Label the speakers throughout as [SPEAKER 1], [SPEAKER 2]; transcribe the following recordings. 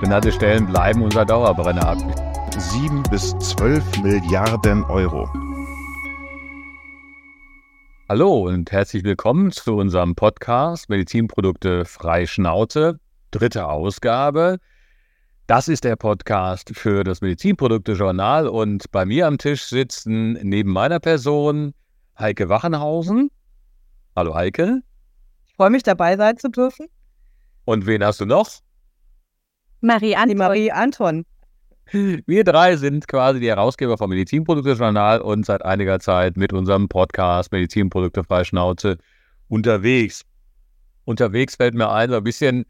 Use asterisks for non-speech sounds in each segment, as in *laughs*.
[SPEAKER 1] Benannte Stellen bleiben unser Dauerbrenner.
[SPEAKER 2] 7 bis 12 Milliarden Euro.
[SPEAKER 1] Hallo und herzlich willkommen zu unserem Podcast Medizinprodukte frei Schnauze, dritte Ausgabe. Das ist der Podcast für das Medizinprodukte-Journal und bei mir am Tisch sitzen neben meiner Person Heike Wachenhausen. Hallo Heike.
[SPEAKER 3] Ich freue mich dabei sein zu dürfen.
[SPEAKER 1] Und wen hast du noch?
[SPEAKER 3] Marie Anton. Die Marie Anton.
[SPEAKER 1] Wir drei sind quasi die Herausgeber vom Medizinprodukte-Journal und seit einiger Zeit mit unserem Podcast Medizinprodukte frei Schnauze unterwegs. Unterwegs fällt mir ein, so ein bisschen,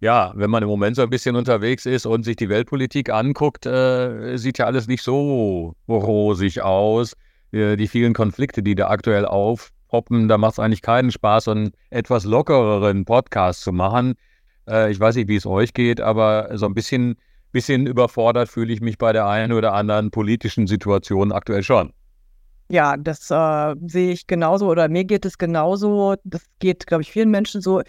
[SPEAKER 1] ja, wenn man im Moment so ein bisschen unterwegs ist und sich die Weltpolitik anguckt, äh, sieht ja alles nicht so rosig aus. Äh, die vielen Konflikte, die da aktuell aufpoppen, da macht es eigentlich keinen Spaß, einen etwas lockereren Podcast zu machen. Äh, ich weiß nicht, wie es euch geht, aber so ein bisschen bisschen überfordert fühle ich mich bei der einen oder anderen politischen Situation aktuell schon.
[SPEAKER 3] Ja, das äh, sehe ich genauso oder mir geht es genauso. Das geht, glaube ich, vielen Menschen so.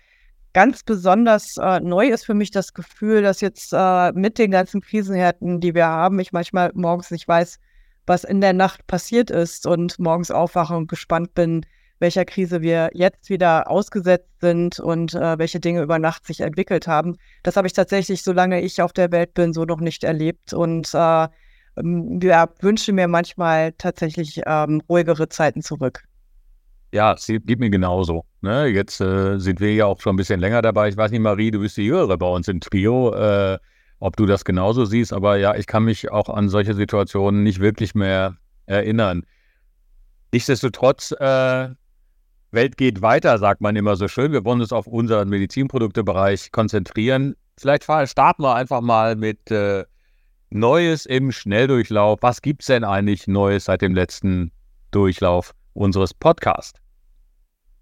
[SPEAKER 3] Ganz besonders äh, neu ist für mich das Gefühl, dass jetzt äh, mit den ganzen Krisenhärten, die wir haben, ich manchmal morgens nicht weiß, was in der Nacht passiert ist und morgens aufwache und gespannt bin, welcher Krise wir jetzt wieder ausgesetzt sind und äh, welche Dinge über Nacht sich entwickelt haben. Das habe ich tatsächlich, solange ich auf der Welt bin, so noch nicht erlebt. Und äh, ja, wünsche mir manchmal tatsächlich ähm, ruhigere Zeiten zurück.
[SPEAKER 1] Ja, es geht mir genauso. Ne? Jetzt äh, sind wir ja auch schon ein bisschen länger dabei. Ich weiß nicht, Marie, du bist die Jüngere bei uns im Trio, äh, ob du das genauso siehst. Aber ja, ich kann mich auch an solche Situationen nicht wirklich mehr erinnern. Nichtsdestotrotz äh, Welt geht weiter, sagt man immer so schön. Wir wollen uns auf unseren Medizinproduktebereich konzentrieren. Vielleicht starten wir einfach mal mit äh, Neues im Schnelldurchlauf. Was gibt es denn eigentlich Neues seit dem letzten Durchlauf unseres Podcasts?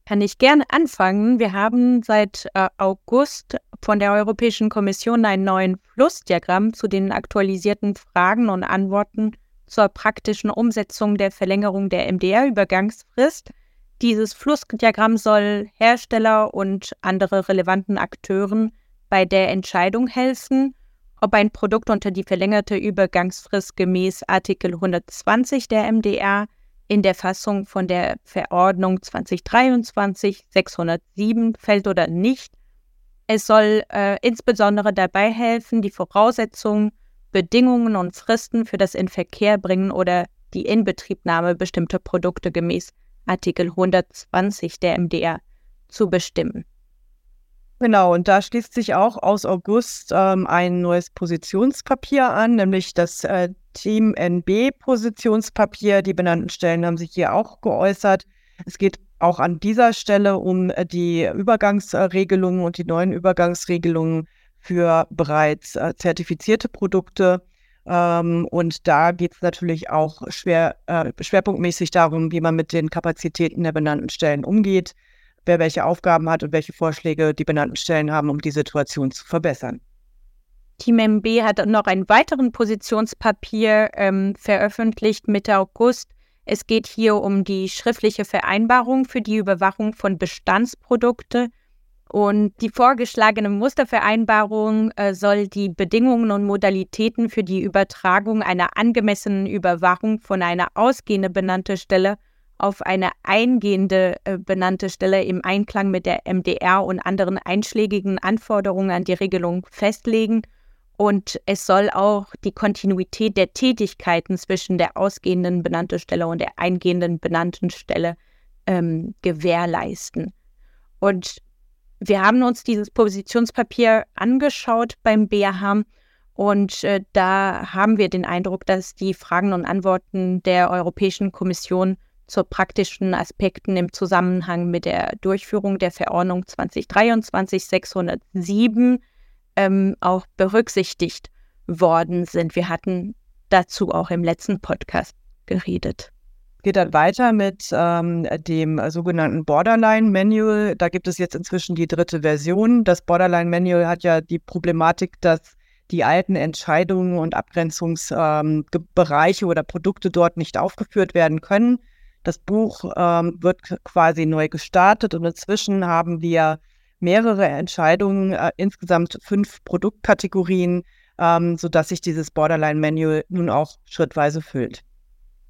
[SPEAKER 4] Kann ich gerne anfangen. Wir haben seit äh, August von der Europäischen Kommission einen neuen Flussdiagramm zu den aktualisierten Fragen und Antworten zur praktischen Umsetzung der Verlängerung der MDR-Übergangsfrist dieses Flussdiagramm soll Hersteller und andere relevanten Akteuren bei der Entscheidung helfen, ob ein Produkt unter die verlängerte Übergangsfrist gemäß Artikel 120 der MDR in der Fassung von der Verordnung 2023-607 fällt oder nicht. Es soll äh, insbesondere dabei helfen, die Voraussetzungen, Bedingungen und Fristen für das Inverkehrbringen oder die Inbetriebnahme bestimmter Produkte gemäß Artikel 120 der MDR zu bestimmen.
[SPEAKER 3] Genau, und da schließt sich auch aus August ähm, ein neues Positionspapier an, nämlich das äh, Team NB-Positionspapier. Die benannten Stellen haben sich hier auch geäußert. Es geht auch an dieser Stelle um äh, die Übergangsregelungen und die neuen Übergangsregelungen für bereits äh, zertifizierte Produkte. Ähm, und da geht es natürlich auch schwer, äh, schwerpunktmäßig darum, wie man mit den Kapazitäten der benannten Stellen umgeht, wer welche Aufgaben hat und welche Vorschläge die benannten Stellen haben, um die Situation zu verbessern.
[SPEAKER 4] Team MB hat noch ein weiteres Positionspapier ähm, veröffentlicht Mitte August. Es geht hier um die schriftliche Vereinbarung für die Überwachung von Bestandsprodukten und die vorgeschlagene Mustervereinbarung äh, soll die Bedingungen und Modalitäten für die Übertragung einer angemessenen Überwachung von einer ausgehenden benannten Stelle auf eine eingehende äh, benannte Stelle im Einklang mit der MDR und anderen einschlägigen Anforderungen an die Regelung festlegen. Und es soll auch die Kontinuität der Tätigkeiten zwischen der ausgehenden benannten Stelle und der eingehenden benannten Stelle ähm, gewährleisten. Und wir haben uns dieses Positionspapier angeschaut beim BAH und äh, da haben wir den Eindruck, dass die Fragen und Antworten der Europäischen Kommission zu praktischen Aspekten im Zusammenhang mit der Durchführung der Verordnung 2023-607 ähm, auch berücksichtigt worden sind. Wir hatten dazu auch im letzten Podcast geredet
[SPEAKER 3] geht dann weiter mit ähm, dem sogenannten Borderline Manual. Da gibt es jetzt inzwischen die dritte Version. Das Borderline Manual hat ja die Problematik, dass die alten Entscheidungen und Abgrenzungsbereiche ähm, oder Produkte dort nicht aufgeführt werden können. Das Buch ähm, wird quasi neu gestartet und inzwischen haben wir mehrere Entscheidungen, äh, insgesamt fünf Produktkategorien, ähm, sodass sich dieses Borderline-Manual nun auch schrittweise füllt.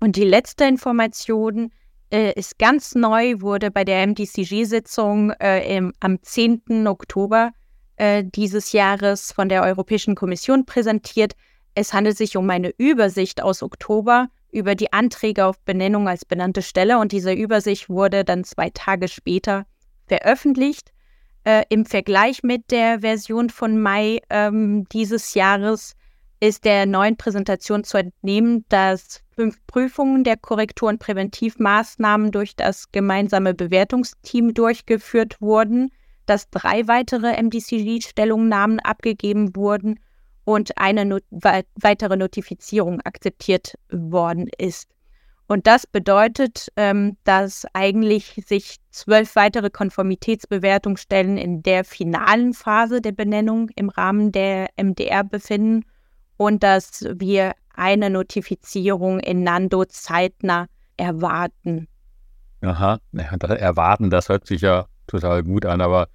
[SPEAKER 4] Und die letzte Information äh, ist ganz neu, wurde bei der MDCG-Sitzung äh, am 10. Oktober äh, dieses Jahres von der Europäischen Kommission präsentiert. Es handelt sich um eine Übersicht aus Oktober über die Anträge auf Benennung als benannte Stelle und diese Übersicht wurde dann zwei Tage später veröffentlicht. Äh, Im Vergleich mit der Version von Mai ähm, dieses Jahres ist der neuen Präsentation zu entnehmen, dass fünf Prüfungen der Korrektur- und Präventivmaßnahmen durch das gemeinsame Bewertungsteam durchgeführt wurden, dass drei weitere MDCG-Stellungnahmen abgegeben wurden und eine not weitere Notifizierung akzeptiert worden ist. Und das bedeutet, ähm, dass eigentlich sich zwölf weitere Konformitätsbewertungsstellen in der finalen Phase der Benennung im Rahmen der MDR befinden und dass wir eine Notifizierung in Nando zeitnah erwarten.
[SPEAKER 1] Aha, erwarten, das hört sich ja total gut an, aber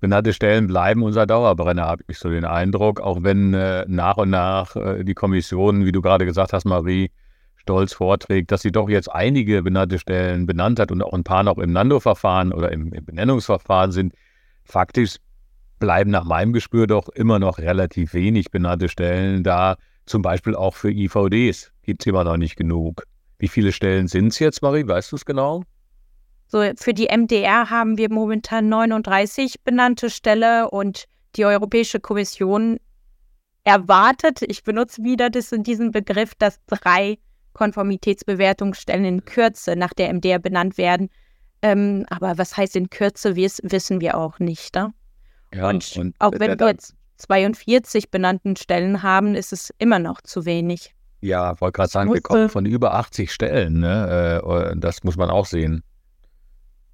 [SPEAKER 1] benannte Stellen bleiben unser Dauerbrenner, habe ich so den Eindruck, auch wenn äh, nach und nach äh, die Kommission, wie du gerade gesagt hast, Marie, stolz vorträgt, dass sie doch jetzt einige benannte Stellen benannt hat und auch ein paar noch im Nando-Verfahren oder im, im Benennungsverfahren sind. Faktisch bleiben nach meinem Gespür doch immer noch relativ wenig benannte Stellen da. Zum Beispiel auch für IVDs gibt es immer noch nicht genug. Wie viele Stellen sind es jetzt, Marie? Weißt du es genau?
[SPEAKER 4] So, für die MDR haben wir momentan 39 benannte Stelle und die Europäische Kommission erwartet, ich benutze wieder das, diesen Begriff, dass drei Konformitätsbewertungsstellen in Kürze nach der MDR benannt werden. Ähm, aber was heißt in Kürze, wissen wir auch nicht. Ne? Ja, und, und auch wenn wir jetzt 42 benannten Stellen haben, ist es immer noch zu wenig.
[SPEAKER 1] Ja, wollte gerade sagen, wir kommen von über 80 Stellen. Ne? Äh, das muss man auch sehen.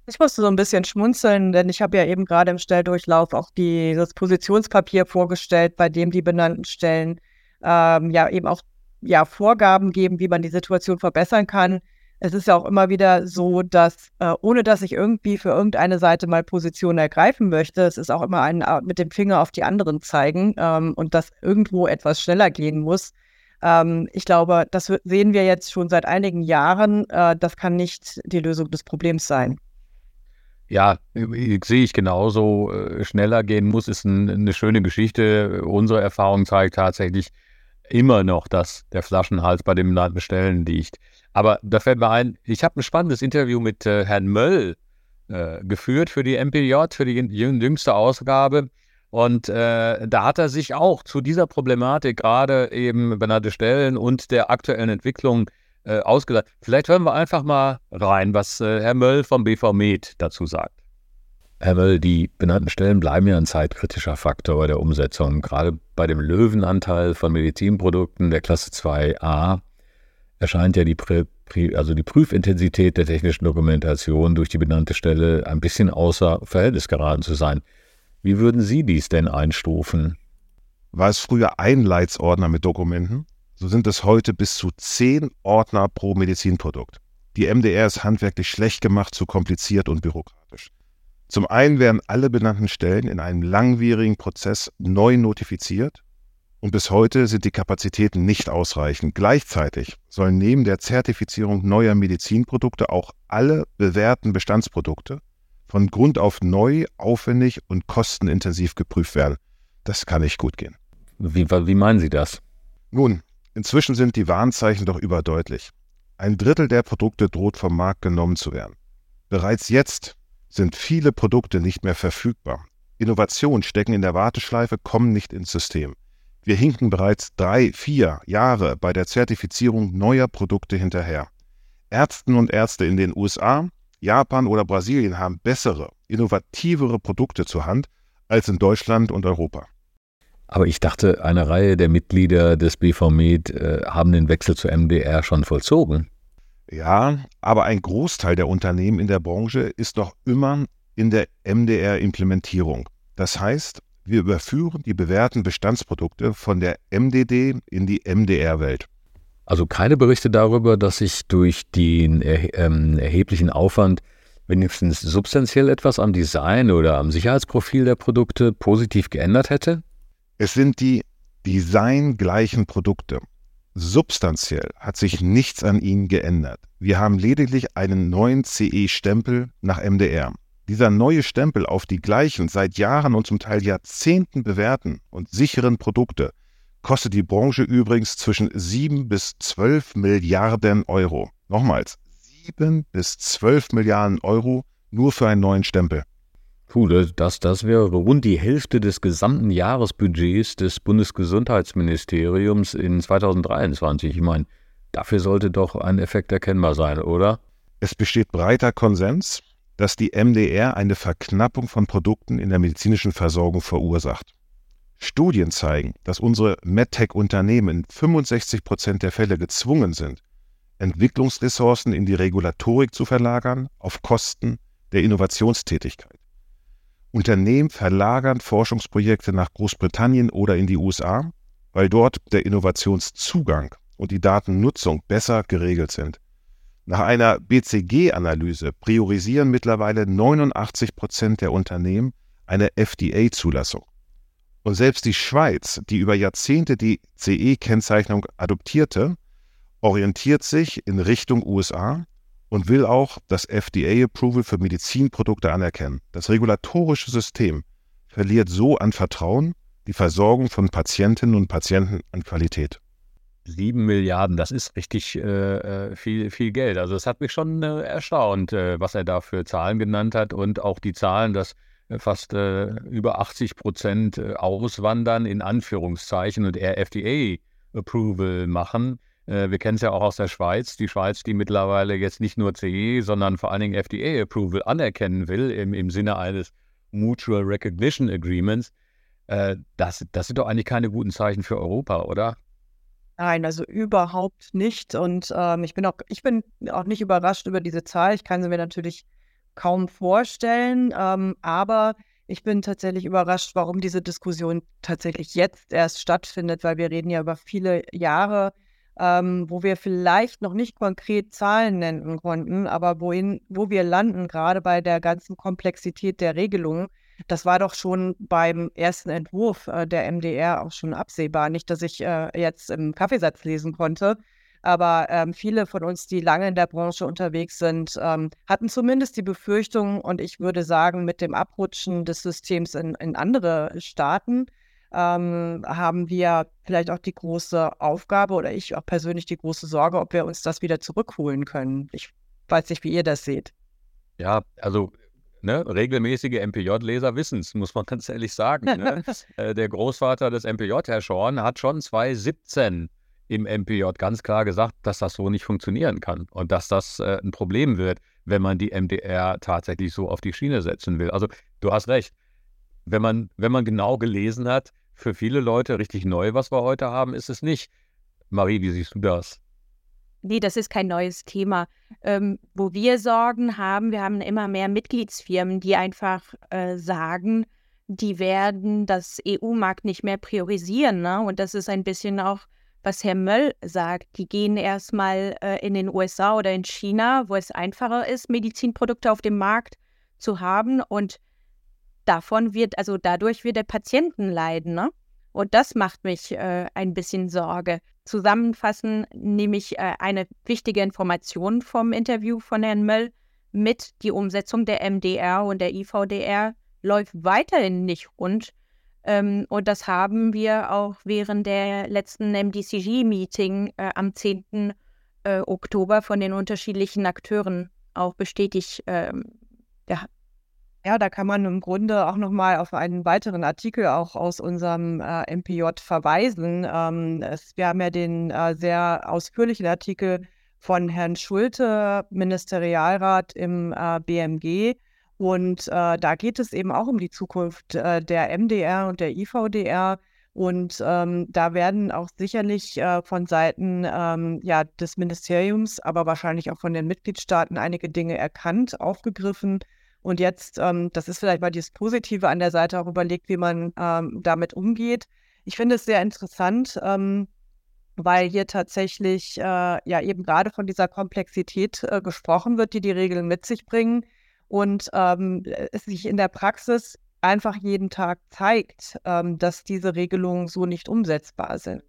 [SPEAKER 3] Ich musste so ein bisschen schmunzeln, denn ich habe ja eben gerade im Stelldurchlauf auch die, das Positionspapier vorgestellt, bei dem die benannten Stellen ähm, ja eben auch ja, Vorgaben geben, wie man die Situation verbessern kann es ist ja auch immer wieder so, dass äh, ohne dass ich irgendwie für irgendeine Seite mal Position ergreifen möchte, es ist auch immer ein äh, mit dem Finger auf die anderen zeigen ähm, und dass irgendwo etwas schneller gehen muss. Ähm, ich glaube, das sehen wir jetzt schon seit einigen Jahren. Äh, das kann nicht die Lösung des Problems sein.
[SPEAKER 1] Ja, sehe ich genauso. Äh, schneller gehen muss, ist ein, eine schöne Geschichte. Unsere Erfahrung zeigt tatsächlich immer noch, dass der Flaschenhals bei den benannten Stellen liegt. Aber da fällt mir ein, ich habe ein spannendes Interview mit äh, Herrn Möll äh, geführt für die MPJ, für die jüngste Ausgabe. Und äh, da hat er sich auch zu dieser Problematik, gerade eben benannte Stellen und der aktuellen Entwicklung äh, ausgesagt. Vielleicht hören wir einfach mal rein, was äh, Herr Möll vom BV Med dazu sagt. Herr Möll, die benannten Stellen bleiben ja ein zeitkritischer Faktor bei der Umsetzung. Gerade bei dem Löwenanteil von Medizinprodukten der Klasse 2a erscheint ja die, Prä, also die Prüfintensität der technischen Dokumentation durch die benannte Stelle ein bisschen außer Verhältnis geraten zu sein. Wie würden Sie dies denn einstufen?
[SPEAKER 2] War es früher ein Leitsordner mit Dokumenten, so sind es heute bis zu zehn Ordner pro Medizinprodukt. Die MDR ist handwerklich schlecht gemacht, zu kompliziert und bürokratisch. Zum einen werden alle benannten Stellen in einem langwierigen Prozess neu notifiziert und bis heute sind die Kapazitäten nicht ausreichend. Gleichzeitig sollen neben der Zertifizierung neuer Medizinprodukte auch alle bewährten Bestandsprodukte von Grund auf neu, aufwendig und kostenintensiv geprüft werden. Das kann nicht gut gehen.
[SPEAKER 1] Wie, wie meinen Sie das?
[SPEAKER 2] Nun, inzwischen sind die Warnzeichen doch überdeutlich. Ein Drittel der Produkte droht vom Markt genommen zu werden. Bereits jetzt sind viele Produkte nicht mehr verfügbar. Innovationen stecken in der Warteschleife, kommen nicht ins System. Wir hinken bereits drei, vier Jahre bei der Zertifizierung neuer Produkte hinterher. Ärzten und Ärzte in den USA, Japan oder Brasilien haben bessere, innovativere Produkte zur Hand als in Deutschland und Europa.
[SPEAKER 1] Aber ich dachte, eine Reihe der Mitglieder des BVMed äh, haben den Wechsel zur MDR schon vollzogen.
[SPEAKER 2] Ja, aber ein Großteil der Unternehmen in der Branche ist noch immer in der MDR-Implementierung. Das heißt, wir überführen die bewährten Bestandsprodukte von der MDD in die MDR-Welt.
[SPEAKER 1] Also keine Berichte darüber, dass sich durch den ähm, erheblichen Aufwand wenigstens substanziell etwas am Design oder am Sicherheitsprofil der Produkte positiv geändert hätte?
[SPEAKER 2] Es sind die designgleichen Produkte. Substanziell hat sich nichts an ihnen geändert. Wir haben lediglich einen neuen CE-Stempel nach MDR. Dieser neue Stempel auf die gleichen, seit Jahren und zum Teil Jahrzehnten bewährten und sicheren Produkte kostet die Branche übrigens zwischen 7 bis 12 Milliarden Euro. Nochmals, 7 bis 12 Milliarden Euro nur für einen neuen Stempel.
[SPEAKER 1] Puh, das, das wäre rund die Hälfte des gesamten Jahresbudgets des Bundesgesundheitsministeriums in 2023. Ich meine, dafür sollte doch ein Effekt erkennbar sein, oder?
[SPEAKER 2] Es besteht breiter Konsens, dass die MDR eine Verknappung von Produkten in der medizinischen Versorgung verursacht. Studien zeigen, dass unsere MedTech-Unternehmen in 65 Prozent der Fälle gezwungen sind, Entwicklungsressourcen in die Regulatorik zu verlagern auf Kosten der Innovationstätigkeit. Unternehmen verlagern Forschungsprojekte nach Großbritannien oder in die USA, weil dort der Innovationszugang und die Datennutzung besser geregelt sind. Nach einer BCG-Analyse priorisieren mittlerweile 89 Prozent der Unternehmen eine FDA-Zulassung. Und selbst die Schweiz, die über Jahrzehnte die CE-Kennzeichnung adoptierte, orientiert sich in Richtung USA und will auch das FDA-Approval für Medizinprodukte anerkennen. Das regulatorische System verliert so an Vertrauen, die Versorgung von Patientinnen und Patienten an Qualität.
[SPEAKER 1] Sieben Milliarden, das ist richtig äh, äh viel, viel Geld. Also es hat mich schon äh, erstaunt, äh, was er da für Zahlen genannt hat und auch die Zahlen, dass fast äh, über 80 Prozent äh, auswandern, in Anführungszeichen, und eher FDA-Approval machen. Äh, wir kennen es ja auch aus der Schweiz. Die Schweiz, die mittlerweile jetzt nicht nur CE, sondern vor allen Dingen FDA-Approval anerkennen will, im, im Sinne eines Mutual Recognition Agreements. Äh, das, das sind doch eigentlich keine guten Zeichen für Europa, oder?
[SPEAKER 3] Nein, also überhaupt nicht. Und ähm, ich bin auch, ich bin auch nicht überrascht über diese Zahl. Ich kann sie mir natürlich kaum vorstellen. Ähm, aber ich bin tatsächlich überrascht, warum diese Diskussion tatsächlich jetzt erst stattfindet, weil wir reden ja über viele Jahre, ähm, wo wir vielleicht noch nicht konkret Zahlen nennen konnten, aber wohin, wo wir landen, gerade bei der ganzen Komplexität der Regelungen. Das war doch schon beim ersten Entwurf äh, der MDR auch schon absehbar. Nicht, dass ich äh, jetzt im Kaffeesatz lesen konnte, aber ähm, viele von uns, die lange in der Branche unterwegs sind, ähm, hatten zumindest die Befürchtung, und ich würde sagen, mit dem Abrutschen des Systems in, in andere Staaten ähm, haben wir vielleicht auch die große Aufgabe oder ich auch persönlich die große Sorge, ob wir uns das wieder zurückholen können. Ich weiß nicht, wie ihr das seht.
[SPEAKER 1] Ja, also Ne, regelmäßige MPJ-Leser wissen es, *laughs* muss man ganz ehrlich sagen. Ne? äh, der Großvater des MPJ, Herr Schorn, hat schon 2017 im MPJ ganz klar gesagt, dass das so nicht funktionieren kann und dass das äh, ein Problem wird, wenn man die MDR tatsächlich so auf die Schiene setzen will. Also du hast recht. Wenn man, wenn man genau gelesen hat, für viele Leute richtig neu, was wir heute haben, ist es nicht. Marie, wie siehst du das?
[SPEAKER 4] Nee, das ist kein neues Thema. Ähm, wo wir Sorgen haben, wir haben immer mehr Mitgliedsfirmen, die einfach äh, sagen, die werden das EU-Markt nicht mehr priorisieren. Ne? Und das ist ein bisschen auch was Herr Möll sagt. Die gehen erstmal äh, in den USA oder in China, wo es einfacher ist, Medizinprodukte auf dem Markt zu haben. Und davon wird, also dadurch wird der Patienten leiden. Ne? Und das macht mich äh, ein bisschen Sorge. Zusammenfassend nehme ich äh, eine wichtige Information vom Interview von Herrn Möll mit. Die Umsetzung der MDR und der IVDR läuft weiterhin nicht rund. Ähm, und das haben wir auch während der letzten MDCG-Meeting äh, am 10. Äh, Oktober von den unterschiedlichen Akteuren auch bestätigt. Ähm.
[SPEAKER 3] Ja, da kann man im Grunde auch nochmal auf einen weiteren Artikel auch aus unserem äh, MPJ verweisen. Ähm, es, wir haben ja den äh, sehr ausführlichen Artikel von Herrn Schulte, Ministerialrat im äh, BMG und äh, da geht es eben auch um die Zukunft äh, der MDR und der IVDR. Und ähm, da werden auch sicherlich äh, von Seiten ähm, ja, des Ministeriums, aber wahrscheinlich auch von den Mitgliedstaaten einige Dinge erkannt, aufgegriffen. Und jetzt, ähm, das ist vielleicht mal das Positive an der Seite, auch überlegt, wie man ähm, damit umgeht. Ich finde es sehr interessant, ähm, weil hier tatsächlich äh, ja eben gerade von dieser Komplexität äh, gesprochen wird, die die Regeln mit sich bringen und ähm, es sich in der Praxis einfach jeden Tag zeigt, ähm, dass diese Regelungen so nicht umsetzbar sind.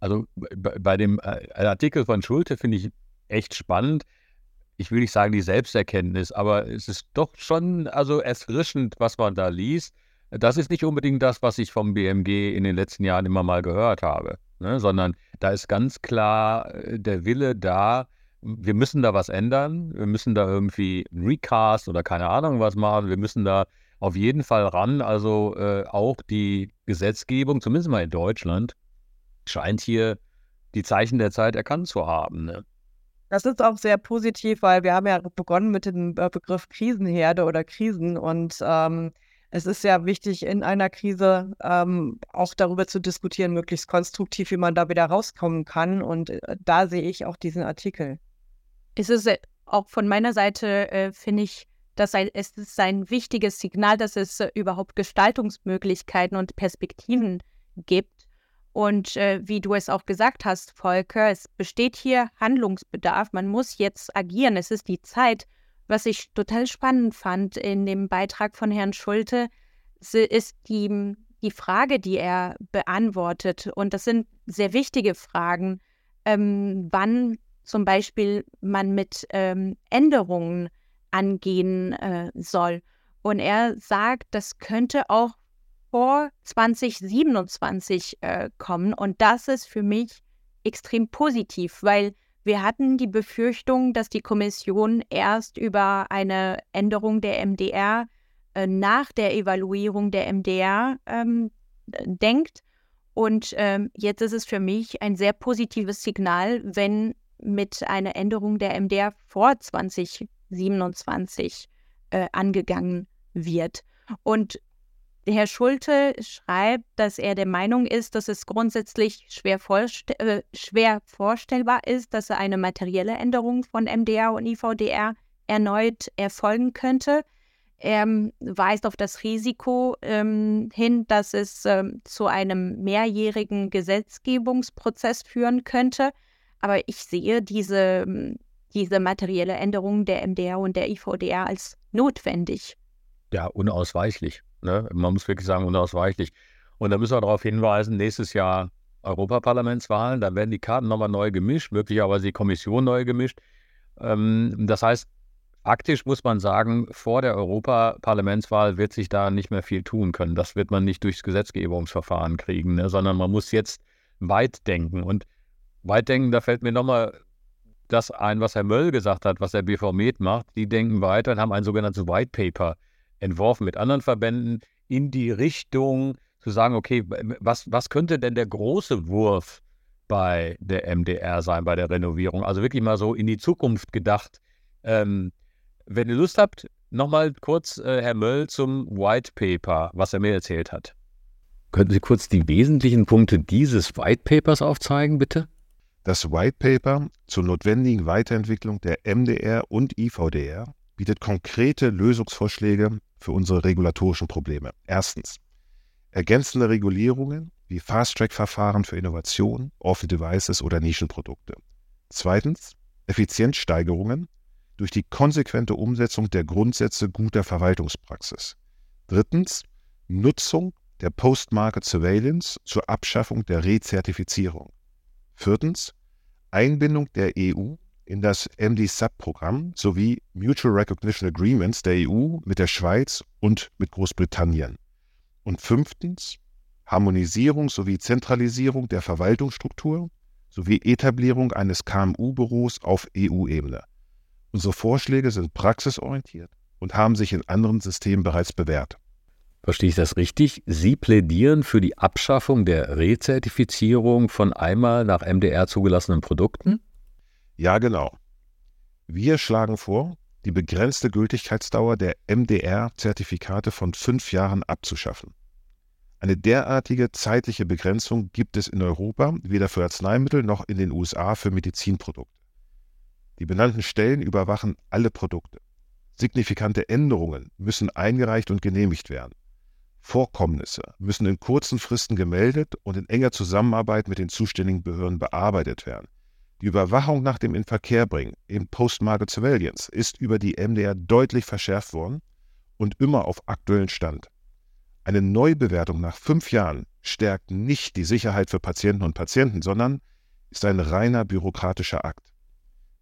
[SPEAKER 1] Also bei dem äh, Artikel von Schulte finde ich echt spannend. Ich will nicht sagen die Selbsterkenntnis, aber es ist doch schon also erfrischend, was man da liest. Das ist nicht unbedingt das, was ich vom BMG in den letzten Jahren immer mal gehört habe, ne? sondern da ist ganz klar äh, der Wille da, wir müssen da was ändern, wir müssen da irgendwie ein Recast oder keine Ahnung was machen, wir müssen da auf jeden Fall ran. Also äh, auch die Gesetzgebung, zumindest mal in Deutschland, scheint hier die Zeichen der Zeit erkannt zu haben. Ne?
[SPEAKER 3] Das ist auch sehr positiv, weil wir haben ja begonnen mit dem äh, Begriff Krisenherde oder Krisen und ähm, es ist ja wichtig, in einer Krise ähm, auch darüber zu diskutieren, möglichst konstruktiv, wie man da wieder rauskommen kann. Und äh, da sehe ich auch diesen Artikel.
[SPEAKER 4] Es ist äh, auch von meiner Seite, äh, finde ich, dass es ist ein wichtiges Signal, dass es überhaupt Gestaltungsmöglichkeiten und Perspektiven gibt. Und äh, wie du es auch gesagt hast, Volker, es besteht hier Handlungsbedarf. Man muss jetzt agieren. Es ist die Zeit. Was ich total spannend fand in dem Beitrag von Herrn Schulte, ist die, die Frage, die er beantwortet. Und das sind sehr wichtige Fragen. Ähm, wann zum Beispiel man mit ähm, Änderungen angehen äh, soll. Und er sagt, das könnte auch vor 2027 äh, kommen. Und das ist für mich extrem positiv, weil wir hatten die Befürchtung, dass die Kommission erst über eine Änderung der MDR äh, nach der Evaluierung der MDR ähm, denkt. Und ähm, jetzt ist es für mich ein sehr positives Signal, wenn mit einer Änderung der MDR vor 2027 äh, angegangen wird. Und Herr Schulte schreibt, dass er der Meinung ist, dass es grundsätzlich schwer, vorste äh, schwer vorstellbar ist, dass eine materielle Änderung von MDR und IVDR erneut erfolgen könnte. Er ähm, weist auf das Risiko ähm, hin, dass es ähm, zu einem mehrjährigen Gesetzgebungsprozess führen könnte. Aber ich sehe diese, diese materielle Änderung der MDR und der IVDR als notwendig.
[SPEAKER 1] Ja, unausweichlich. Ne? Man muss wirklich sagen, unausweichlich. Und da müssen wir darauf hinweisen, nächstes Jahr Europaparlamentswahlen, da werden die Karten nochmal neu gemischt, möglicherweise die Kommission neu gemischt. Ähm, das heißt, faktisch muss man sagen, vor der Europaparlamentswahl wird sich da nicht mehr viel tun können. Das wird man nicht durchs Gesetzgebungsverfahren kriegen, ne? sondern man muss jetzt weit denken. Und weit denken, da fällt mir nochmal das ein, was Herr Möll gesagt hat, was der BV macht. Die denken weiter und haben ein sogenanntes White Paper entworfen mit anderen Verbänden in die Richtung zu sagen, okay, was, was könnte denn der große Wurf bei der MDR sein, bei der Renovierung? Also wirklich mal so in die Zukunft gedacht. Ähm, wenn ihr Lust habt, nochmal kurz äh, Herr Möll zum White Paper, was er mir erzählt hat. Könnten Sie kurz die wesentlichen Punkte dieses White Papers aufzeigen, bitte?
[SPEAKER 2] Das White Paper zur notwendigen Weiterentwicklung der MDR und IVDR bietet konkrete Lösungsvorschläge für unsere regulatorischen Probleme. Erstens. Ergänzende Regulierungen wie Fast-Track-Verfahren für Innovation, Offen Devices oder Nischenprodukte. Zweitens. Effizienzsteigerungen durch die konsequente Umsetzung der Grundsätze guter Verwaltungspraxis. Drittens. Nutzung der Post-Market Surveillance zur Abschaffung der Rezertifizierung. Viertens. Einbindung der EU in das MD-Sub-Programm sowie Mutual Recognition Agreements der EU mit der Schweiz und mit Großbritannien. Und fünftens Harmonisierung sowie Zentralisierung der Verwaltungsstruktur sowie Etablierung eines KMU-Büros auf EU-Ebene. Unsere Vorschläge sind praxisorientiert und haben sich in anderen Systemen bereits bewährt.
[SPEAKER 1] Verstehe ich das richtig? Sie plädieren für die Abschaffung der Rezertifizierung von einmal nach MDR zugelassenen Produkten?
[SPEAKER 2] Ja, genau. Wir schlagen vor, die begrenzte Gültigkeitsdauer der MDR-Zertifikate von fünf Jahren abzuschaffen. Eine derartige zeitliche Begrenzung gibt es in Europa weder für Arzneimittel noch in den USA für Medizinprodukte. Die benannten Stellen überwachen alle Produkte. Signifikante Änderungen müssen eingereicht und genehmigt werden. Vorkommnisse müssen in kurzen Fristen gemeldet und in enger Zusammenarbeit mit den zuständigen Behörden bearbeitet werden. Die Überwachung nach dem Inverkehrbringen in Post-Market Surveillance ist über die MDR deutlich verschärft worden und immer auf aktuellen Stand. Eine Neubewertung nach fünf Jahren stärkt nicht die Sicherheit für Patienten und Patienten, sondern ist ein reiner bürokratischer Akt.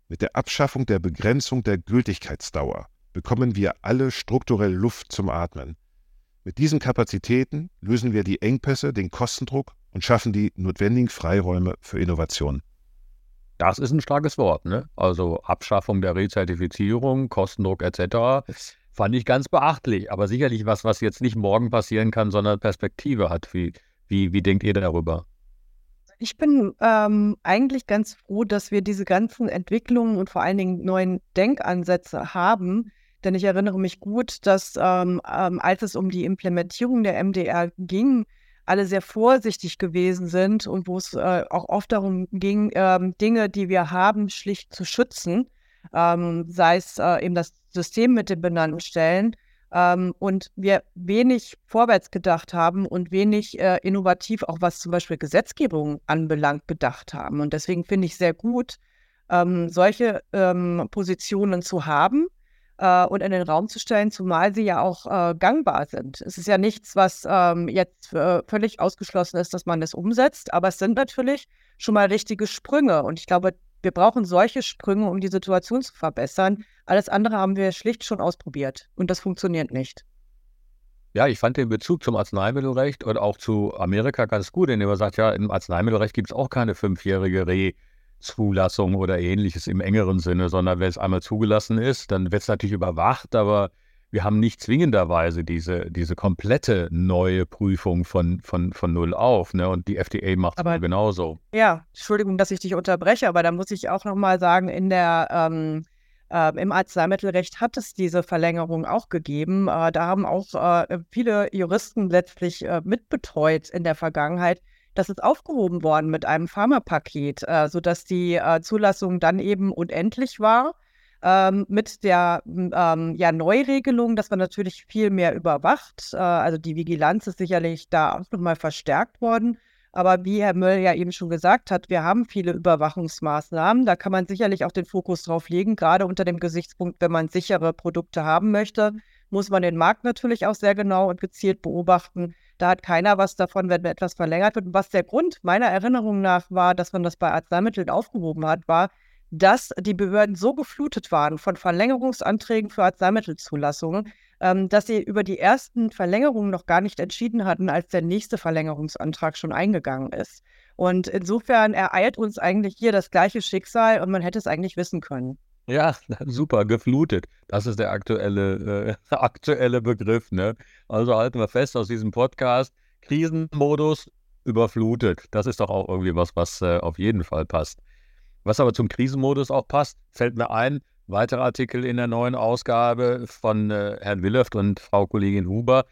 [SPEAKER 2] Mit der Abschaffung der Begrenzung der Gültigkeitsdauer bekommen wir alle strukturell Luft zum Atmen. Mit diesen Kapazitäten lösen wir die Engpässe, den Kostendruck und schaffen die notwendigen Freiräume für Innovation.
[SPEAKER 1] Das ist ein starkes Wort, ne? Also Abschaffung der Rezertifizierung, Kostendruck etc. Fand ich ganz beachtlich, aber sicherlich was, was jetzt nicht morgen passieren kann, sondern Perspektive hat. Wie, wie, wie denkt ihr darüber?
[SPEAKER 3] Ich bin ähm, eigentlich ganz froh, dass wir diese ganzen Entwicklungen und vor allen Dingen neuen Denkansätze haben. Denn ich erinnere mich gut, dass ähm, ähm, als es um die Implementierung der MDR ging, alle sehr vorsichtig gewesen sind und wo es äh, auch oft darum ging, ähm, Dinge, die wir haben, schlicht zu schützen, ähm, sei es äh, eben das System mit den benannten Stellen. Ähm, und wir wenig vorwärts gedacht haben und wenig äh, innovativ, auch was zum Beispiel Gesetzgebung anbelangt, gedacht haben. Und deswegen finde ich sehr gut, ähm, solche ähm, Positionen zu haben äh, und in den Raum zu stellen, zumal sie ja auch äh, gangbar sind. Es ist ja nichts, was ähm, jetzt äh, völlig ausgeschlossen ist, dass man das umsetzt, aber es sind natürlich schon mal richtige Sprünge. Und ich glaube, wir brauchen solche Sprünge, um die Situation zu verbessern. Alles andere haben wir schlicht schon ausprobiert und das funktioniert nicht.
[SPEAKER 1] Ja, ich fand den Bezug zum Arzneimittelrecht und auch zu Amerika ganz gut, indem er sagt, ja, im Arzneimittelrecht gibt es auch keine fünfjährige Re- Zulassung oder ähnliches im engeren Sinne, sondern wenn es einmal zugelassen ist, dann wird es natürlich überwacht, aber wir haben nicht zwingenderweise diese, diese komplette neue Prüfung von, von, von null auf. Ne? Und die FDA macht es genauso.
[SPEAKER 3] Ja, Entschuldigung, dass ich dich unterbreche, aber da muss ich auch nochmal sagen, in der ähm, äh, im Arzneimittelrecht hat es diese Verlängerung auch gegeben. Äh, da haben auch äh, viele Juristen letztlich äh, mitbetreut in der Vergangenheit, das ist aufgehoben worden mit einem Pharmapaket, äh, sodass die äh, Zulassung dann eben unendlich war. Ähm, mit der ähm, ja, Neuregelung, dass man natürlich viel mehr überwacht. Äh, also die Vigilanz ist sicherlich da auch nochmal verstärkt worden. Aber wie Herr Möll ja eben schon gesagt hat, wir haben viele Überwachungsmaßnahmen. Da kann man sicherlich auch den Fokus drauf legen, gerade unter dem Gesichtspunkt, wenn man sichere Produkte haben möchte, muss man den Markt natürlich auch sehr genau und gezielt beobachten. Da hat keiner was davon, wenn etwas verlängert wird. Und was der Grund meiner Erinnerung nach war, dass man das bei Arzneimitteln aufgehoben hat, war, dass die Behörden so geflutet waren von Verlängerungsanträgen für Arzneimittelzulassungen, ähm, dass sie über die ersten Verlängerungen noch gar nicht entschieden hatten, als der nächste Verlängerungsantrag schon eingegangen ist. Und insofern ereilt uns eigentlich hier das gleiche Schicksal und man hätte es eigentlich wissen können.
[SPEAKER 1] Ja, *laughs* super, geflutet. Das ist der aktuelle, äh, *laughs* aktuelle Begriff. Ne? Also halten wir fest aus diesem Podcast, Krisenmodus überflutet. Das ist doch auch irgendwie was, was äh, auf jeden Fall passt. Was aber zum Krisenmodus auch passt, fällt mir ein, weiterer Artikel in der neuen Ausgabe von äh, Herrn Willeft und Frau Kollegin Huber,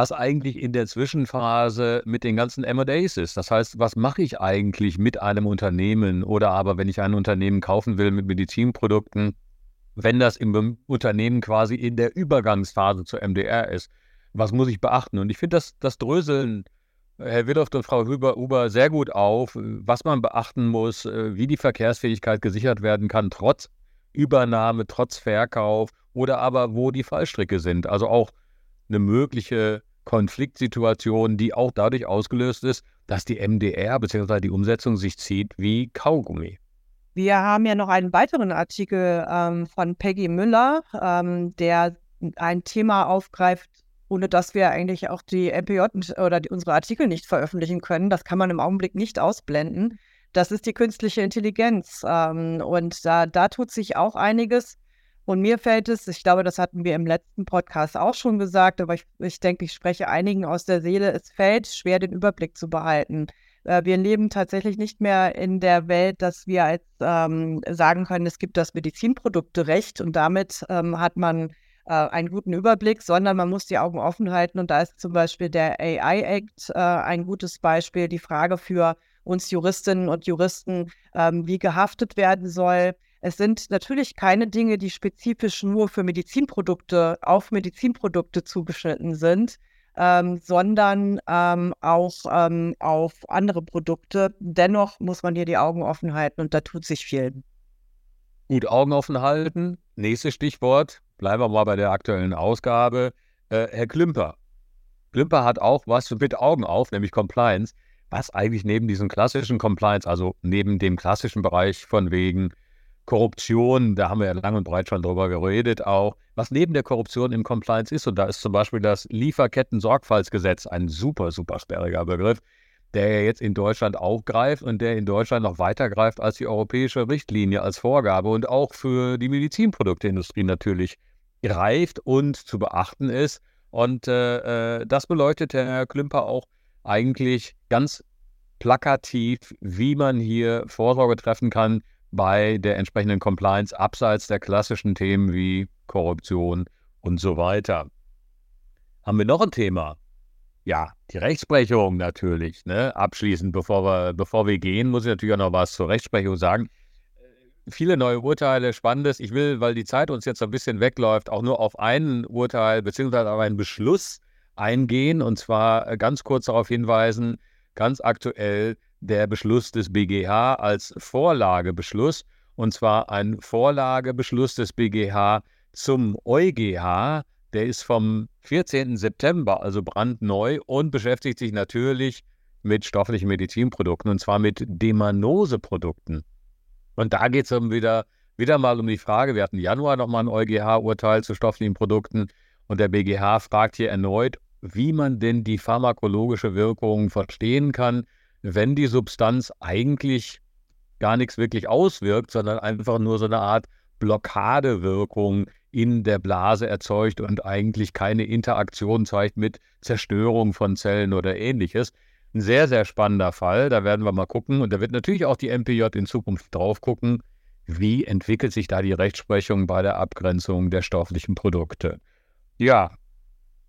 [SPEAKER 1] was eigentlich in der Zwischenphase mit den ganzen M&As ist. Das heißt, was mache ich eigentlich mit einem Unternehmen oder aber wenn ich ein Unternehmen kaufen will mit Medizinprodukten, wenn das im Unternehmen quasi in der Übergangsphase zur MDR ist. Was muss ich beachten? Und ich finde, das, das dröseln Herr Willoft und Frau Huber, Huber sehr gut auf, was man beachten muss, wie die Verkehrsfähigkeit gesichert werden kann, trotz Übernahme, trotz Verkauf oder aber wo die Fallstricke sind. Also auch eine mögliche Konfliktsituation, die auch dadurch ausgelöst ist, dass die MDR bzw. die Umsetzung sich zieht wie Kaugummi.
[SPEAKER 3] Wir haben ja noch einen weiteren Artikel ähm, von Peggy Müller, ähm, der ein Thema aufgreift, ohne dass wir eigentlich auch die MPJ oder die, unsere Artikel nicht veröffentlichen können. Das kann man im Augenblick nicht ausblenden. Das ist die künstliche Intelligenz. Ähm, und da, da tut sich auch einiges. Und mir fällt es, ich glaube, das hatten wir im letzten Podcast auch schon gesagt, aber ich, ich denke, ich spreche einigen aus der Seele, es fällt schwer, den Überblick zu behalten. Äh, wir leben tatsächlich nicht mehr in der Welt, dass wir als ähm, sagen können, es gibt das Medizinprodukterecht und damit ähm, hat man äh, einen guten Überblick, sondern man muss die Augen offen halten. Und da ist zum Beispiel der AI Act äh, ein gutes Beispiel, die Frage für uns Juristinnen und Juristen, ähm, wie gehaftet werden soll es sind natürlich keine Dinge, die spezifisch nur für Medizinprodukte auf Medizinprodukte zugeschnitten sind. ähm, sondern ähm, auch ähm, auf andere Produkte. Dennoch muss man hier die Augen offen halten und da tut sich viel.
[SPEAKER 1] Gut, Augen offen halten. Nächstes Stichwort. Bleiben wir mal bei der aktuellen Ausgabe. Äh, Herr Klümper. Klümper hat auch was mit Augen auf, nämlich Compliance. Was eigentlich neben diesem klassischen Compliance, also neben dem klassischen Bereich von wegen Korruption, da haben wir ja lang und breit schon drüber geredet, auch was neben der Korruption im Compliance ist. Und da ist zum Beispiel das Lieferketten-Sorgfaltsgesetz ein super, super sperriger Begriff, der ja jetzt in Deutschland aufgreift und der in Deutschland noch weiter greift als die europäische Richtlinie als Vorgabe und auch für die Medizinprodukteindustrie natürlich greift und zu beachten ist. Und äh, äh das beleuchtet Herr Klümper auch eigentlich ganz plakativ, wie man hier Vorsorge treffen kann bei der entsprechenden Compliance abseits der klassischen Themen wie Korruption und so weiter. Haben wir noch ein Thema? Ja, die Rechtsprechung natürlich. Ne? Abschließend, bevor wir, bevor wir gehen, muss ich natürlich auch noch was zur Rechtsprechung sagen. Äh, viele neue Urteile, spannendes. Ich will, weil die Zeit uns jetzt ein bisschen wegläuft, auch nur auf ein Urteil bzw. auf einen Beschluss eingehen und zwar äh, ganz kurz darauf hinweisen, ganz aktuell der Beschluss des BGH als Vorlagebeschluss, und zwar ein Vorlagebeschluss des BGH zum EuGH. Der ist vom 14. September, also brandneu und beschäftigt sich natürlich mit stofflichen Medizinprodukten und zwar mit Demanose-Produkten. Und da geht es wieder, wieder mal um die Frage, wir hatten im Januar nochmal ein EuGH-Urteil zu stofflichen Produkten und der BGH fragt hier erneut, wie man denn die pharmakologische Wirkung verstehen kann wenn die Substanz eigentlich gar nichts wirklich auswirkt, sondern einfach nur so eine Art Blockadewirkung in der Blase erzeugt und eigentlich keine Interaktion zeigt mit Zerstörung von Zellen oder ähnliches. Ein sehr, sehr spannender Fall. Da werden wir mal gucken. Und da wird natürlich auch die MPJ in Zukunft drauf gucken, wie entwickelt sich da die Rechtsprechung bei der Abgrenzung der stofflichen Produkte. Ja,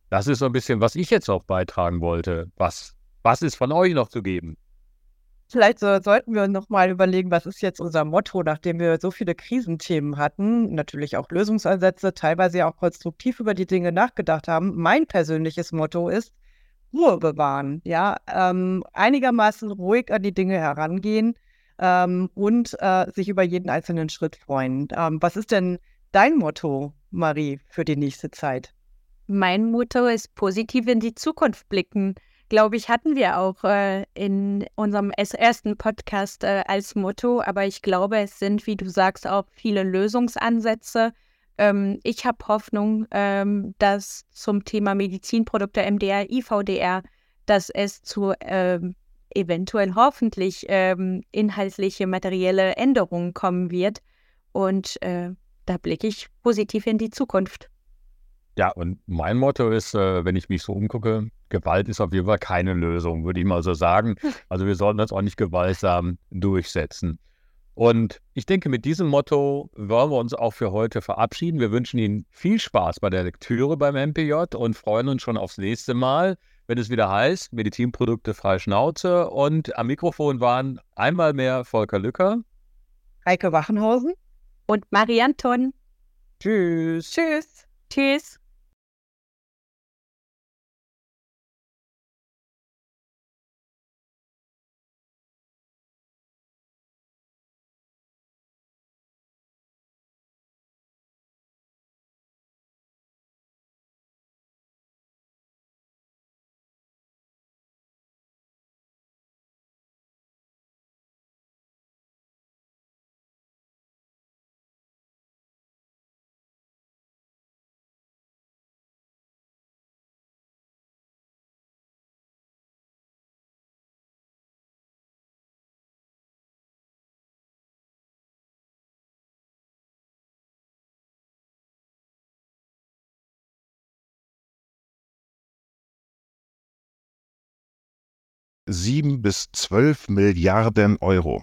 [SPEAKER 1] das ist so ein bisschen, was ich jetzt auch beitragen wollte. Was, was ist von euch noch zu geben?
[SPEAKER 3] Vielleicht so, sollten wir noch mal überlegen, was ist jetzt unser Motto, nachdem wir so viele Krisenthemen hatten, natürlich auch Lösungsansätze, teilweise ja auch konstruktiv über die Dinge nachgedacht haben. Mein persönliches Motto ist Ruhe bewahren, ja, ähm, einigermaßen ruhig an die Dinge herangehen ähm, und äh, sich über jeden einzelnen Schritt freuen. Ähm, was ist denn dein Motto, Marie, für die nächste Zeit?
[SPEAKER 4] Mein Motto ist positiv in die Zukunft blicken glaube ich, hatten wir auch äh, in unserem ersten Podcast äh, als Motto. Aber ich glaube, es sind, wie du sagst, auch viele Lösungsansätze. Ähm, ich habe Hoffnung, ähm, dass zum Thema Medizinprodukte MDR, IVDR, dass es zu ähm, eventuell hoffentlich ähm, inhaltliche, materielle Änderungen kommen wird. Und äh, da blicke ich positiv in die Zukunft.
[SPEAKER 1] Ja, und mein Motto ist, äh, wenn ich mich so umgucke, Gewalt ist auf jeden Fall keine Lösung, würde ich mal so sagen. Also wir sollten das auch nicht gewaltsam durchsetzen. Und ich denke, mit diesem Motto wollen wir uns auch für heute verabschieden. Wir wünschen Ihnen viel Spaß bei der Lektüre beim MPJ und freuen uns schon aufs nächste Mal, wenn es wieder heißt, Medizinprodukte frei Schnauze. Und am Mikrofon waren einmal mehr Volker Lücker,
[SPEAKER 3] Heike Wachenhausen
[SPEAKER 4] und Marianton.
[SPEAKER 1] Tschüss.
[SPEAKER 4] Tschüss. Tschüss.
[SPEAKER 2] Sieben bis zwölf Milliarden Euro.